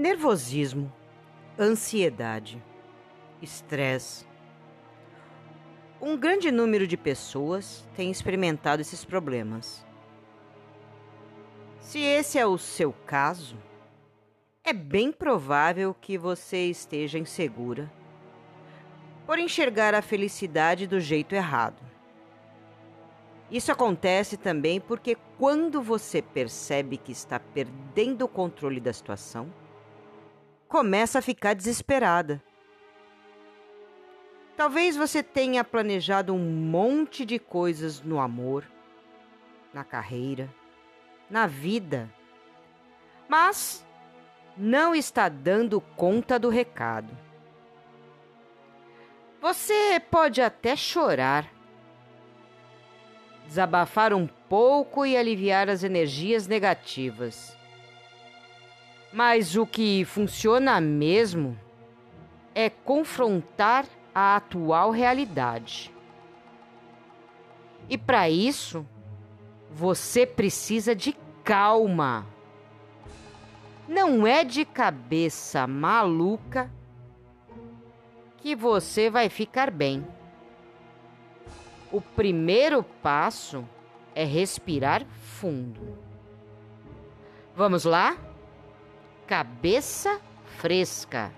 Nervosismo, ansiedade, estresse. Um grande número de pessoas tem experimentado esses problemas. Se esse é o seu caso, é bem provável que você esteja insegura por enxergar a felicidade do jeito errado. Isso acontece também porque quando você percebe que está perdendo o controle da situação, começa a ficar desesperada. Talvez você tenha planejado um monte de coisas no amor, na carreira, na vida, mas não está dando conta do recado. Você pode até chorar desabafar um pouco e aliviar as energias negativas. Mas o que funciona mesmo é confrontar a atual realidade. E para isso, você precisa de calma. Não é de cabeça maluca que você vai ficar bem. O primeiro passo é respirar fundo. Vamos lá? Cabeça fresca.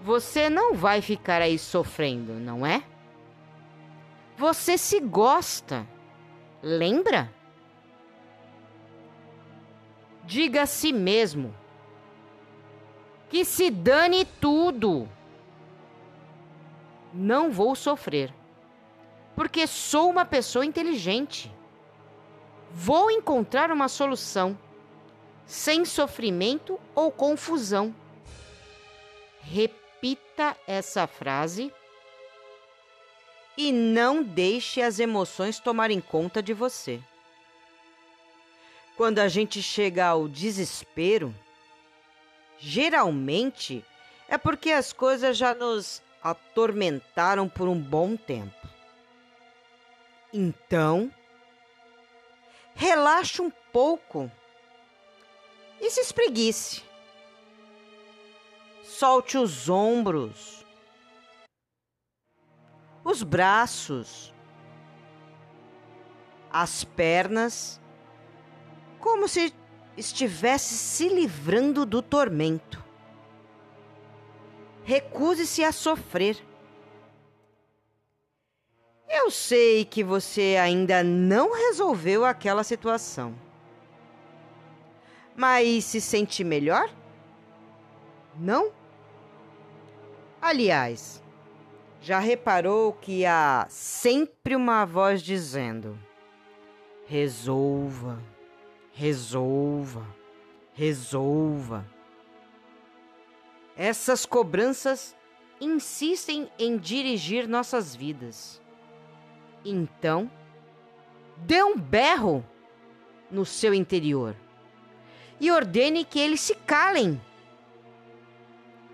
Você não vai ficar aí sofrendo, não é? Você se gosta. Lembra? Diga a si mesmo que se dane tudo. Não vou sofrer porque sou uma pessoa inteligente. Vou encontrar uma solução, sem sofrimento ou confusão. Repita essa frase e não deixe as emoções tomarem conta de você. Quando a gente chega ao desespero, geralmente é porque as coisas já nos atormentaram por um bom tempo. Então, relaxe um pouco e se espreguice. Solte os ombros, os braços, as pernas, como se estivesse se livrando do tormento. Recuse-se a sofrer. Eu sei que você ainda não resolveu aquela situação. Mas se sente melhor? Não? Aliás, já reparou que há sempre uma voz dizendo: resolva, resolva, resolva. Essas cobranças insistem em dirigir nossas vidas. Então, dê um berro no seu interior e ordene que eles se calem.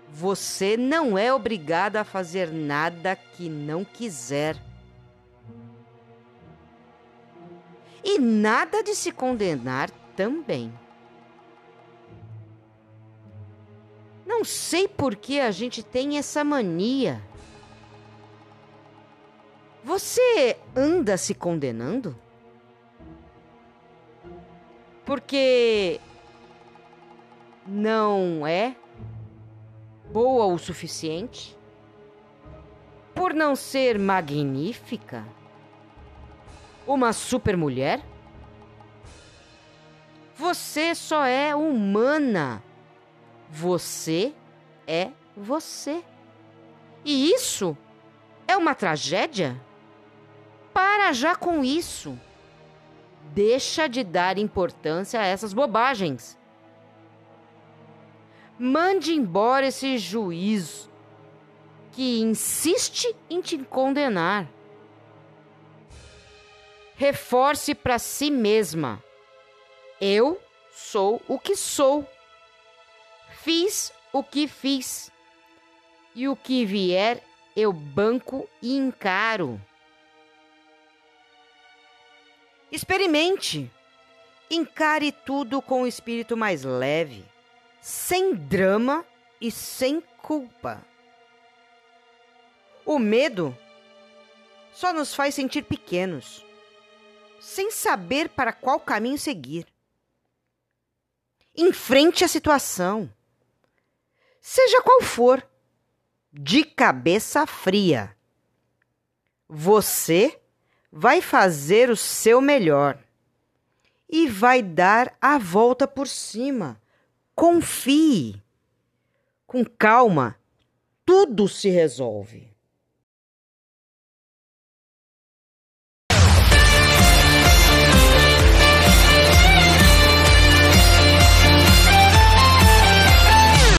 Você não é obrigado a fazer nada que não quiser. E nada de se condenar também. Não sei por que a gente tem essa mania você anda se condenando? Porque não é boa o suficiente? Por não ser magnífica? Uma supermulher? Você só é humana. Você é você. E isso é uma tragédia? Para já com isso. Deixa de dar importância a essas bobagens. Mande embora esse juiz que insiste em te condenar. Reforce para si mesma. Eu sou o que sou. Fiz o que fiz. E o que vier eu banco e encaro. Experimente. Encare tudo com o espírito mais leve, sem drama e sem culpa. O medo só nos faz sentir pequenos, sem saber para qual caminho seguir. Enfrente a situação, seja qual for, de cabeça fria. Você vai fazer o seu melhor e vai dar a volta por cima. Confie. Com calma, tudo se resolve.